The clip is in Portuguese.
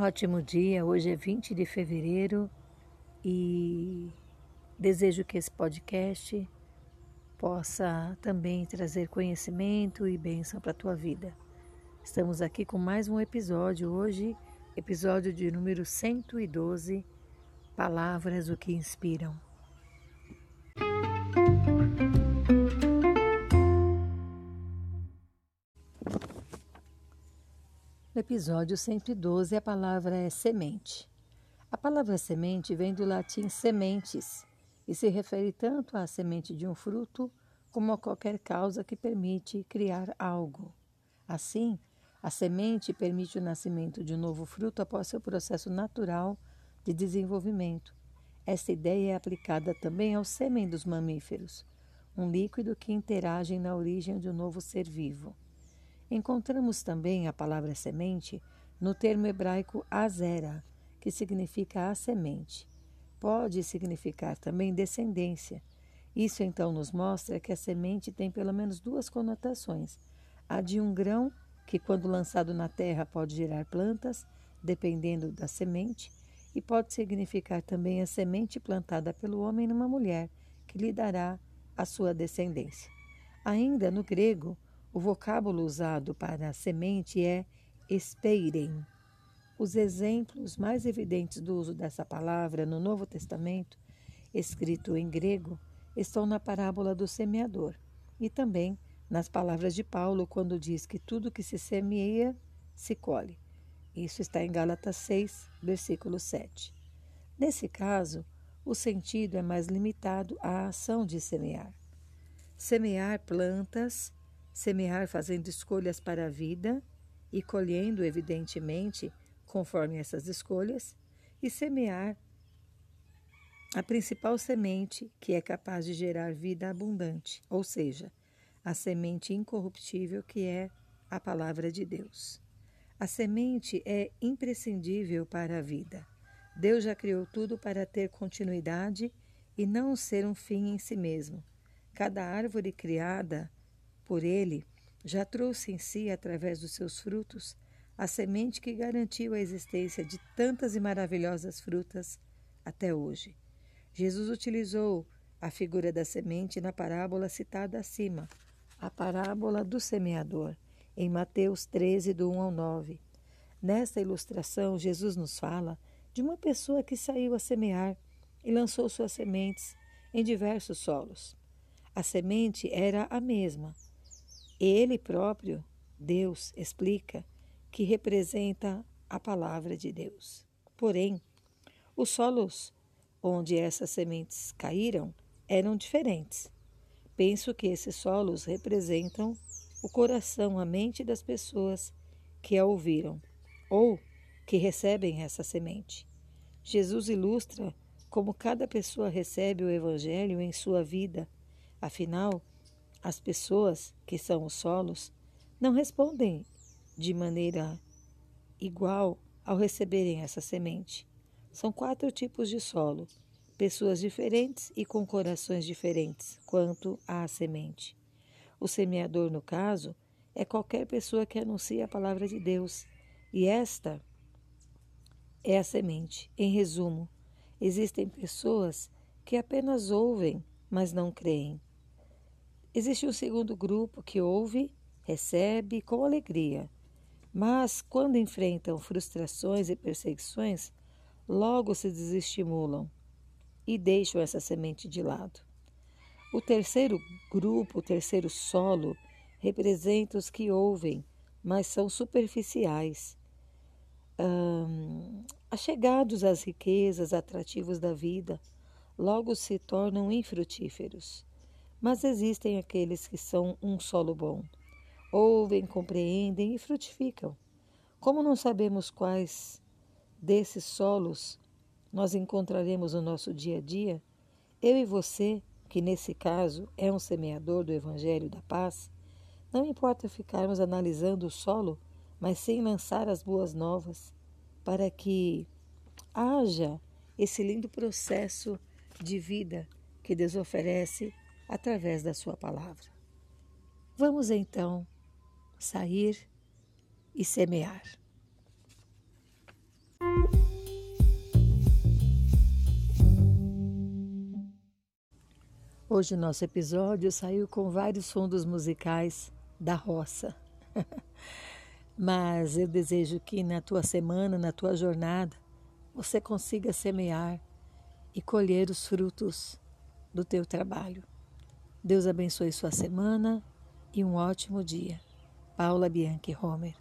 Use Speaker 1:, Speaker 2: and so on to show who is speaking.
Speaker 1: ótimo dia. Hoje é 20 de fevereiro e desejo que esse podcast possa também trazer conhecimento e bênção para a tua vida. Estamos aqui com mais um episódio hoje, episódio de número 112, Palavras o que inspiram. Episódio 112, a palavra é semente. A palavra semente vem do latim sementes e se refere tanto à semente de um fruto como a qualquer causa que permite criar algo. Assim, a semente permite o nascimento de um novo fruto após seu processo natural de desenvolvimento. Esta ideia é aplicada também ao sêmen dos mamíferos, um líquido que interage na origem de um novo ser vivo. Encontramos também a palavra semente no termo hebraico azera, que significa a semente. Pode significar também descendência. Isso então nos mostra que a semente tem pelo menos duas conotações: a de um grão, que quando lançado na terra pode gerar plantas, dependendo da semente, e pode significar também a semente plantada pelo homem numa mulher, que lhe dará a sua descendência. Ainda no grego, o vocábulo usado para semente é espeiren. Os exemplos mais evidentes do uso dessa palavra no Novo Testamento, escrito em grego, estão na parábola do semeador e também nas palavras de Paulo quando diz que tudo que se semeia se colhe. Isso está em Gálatas 6, versículo 7. Nesse caso, o sentido é mais limitado à ação de semear. Semear plantas semear fazendo escolhas para a vida e colhendo, evidentemente, conforme essas escolhas, e semear a principal semente que é capaz de gerar vida abundante, ou seja, a semente incorruptível que é a palavra de Deus. A semente é imprescindível para a vida. Deus já criou tudo para ter continuidade e não ser um fim em si mesmo. Cada árvore criada por ele, já trouxe em si, através dos seus frutos, a semente que garantiu a existência de tantas e maravilhosas frutas até hoje. Jesus utilizou a figura da semente na parábola citada acima, a parábola do semeador, em Mateus 13, do 1 ao 9. Nesta ilustração, Jesus nos fala de uma pessoa que saiu a semear e lançou suas sementes em diversos solos. A semente era a mesma, ele próprio, Deus, explica que representa a palavra de Deus. Porém, os solos onde essas sementes caíram eram diferentes. Penso que esses solos representam o coração, a mente das pessoas que a ouviram ou que recebem essa semente. Jesus ilustra como cada pessoa recebe o Evangelho em sua vida. Afinal, as pessoas, que são os solos, não respondem de maneira igual ao receberem essa semente. São quatro tipos de solo, pessoas diferentes e com corações diferentes quanto à semente. O semeador, no caso, é qualquer pessoa que anuncia a palavra de Deus, e esta é a semente. Em resumo, existem pessoas que apenas ouvem, mas não creem. Existe um segundo grupo que ouve, recebe com alegria, mas quando enfrentam frustrações e perseguições, logo se desestimulam e deixam essa semente de lado. O terceiro grupo, o terceiro solo, representa os que ouvem, mas são superficiais, hum, achegados às riquezas, atrativos da vida, logo se tornam infrutíferos. Mas existem aqueles que são um solo bom. Ouvem, compreendem e frutificam. Como não sabemos quais desses solos nós encontraremos no nosso dia a dia, eu e você, que nesse caso é um semeador do Evangelho da Paz, não importa ficarmos analisando o solo, mas sem lançar as boas novas, para que haja esse lindo processo de vida que Deus oferece através da Sua palavra. Vamos então sair e semear. Hoje o nosso episódio saiu com vários fundos musicais da roça. Mas eu desejo que na tua semana, na tua jornada, você consiga semear e colher os frutos do teu trabalho. Deus abençoe sua semana e um ótimo dia. Paula Bianchi Homer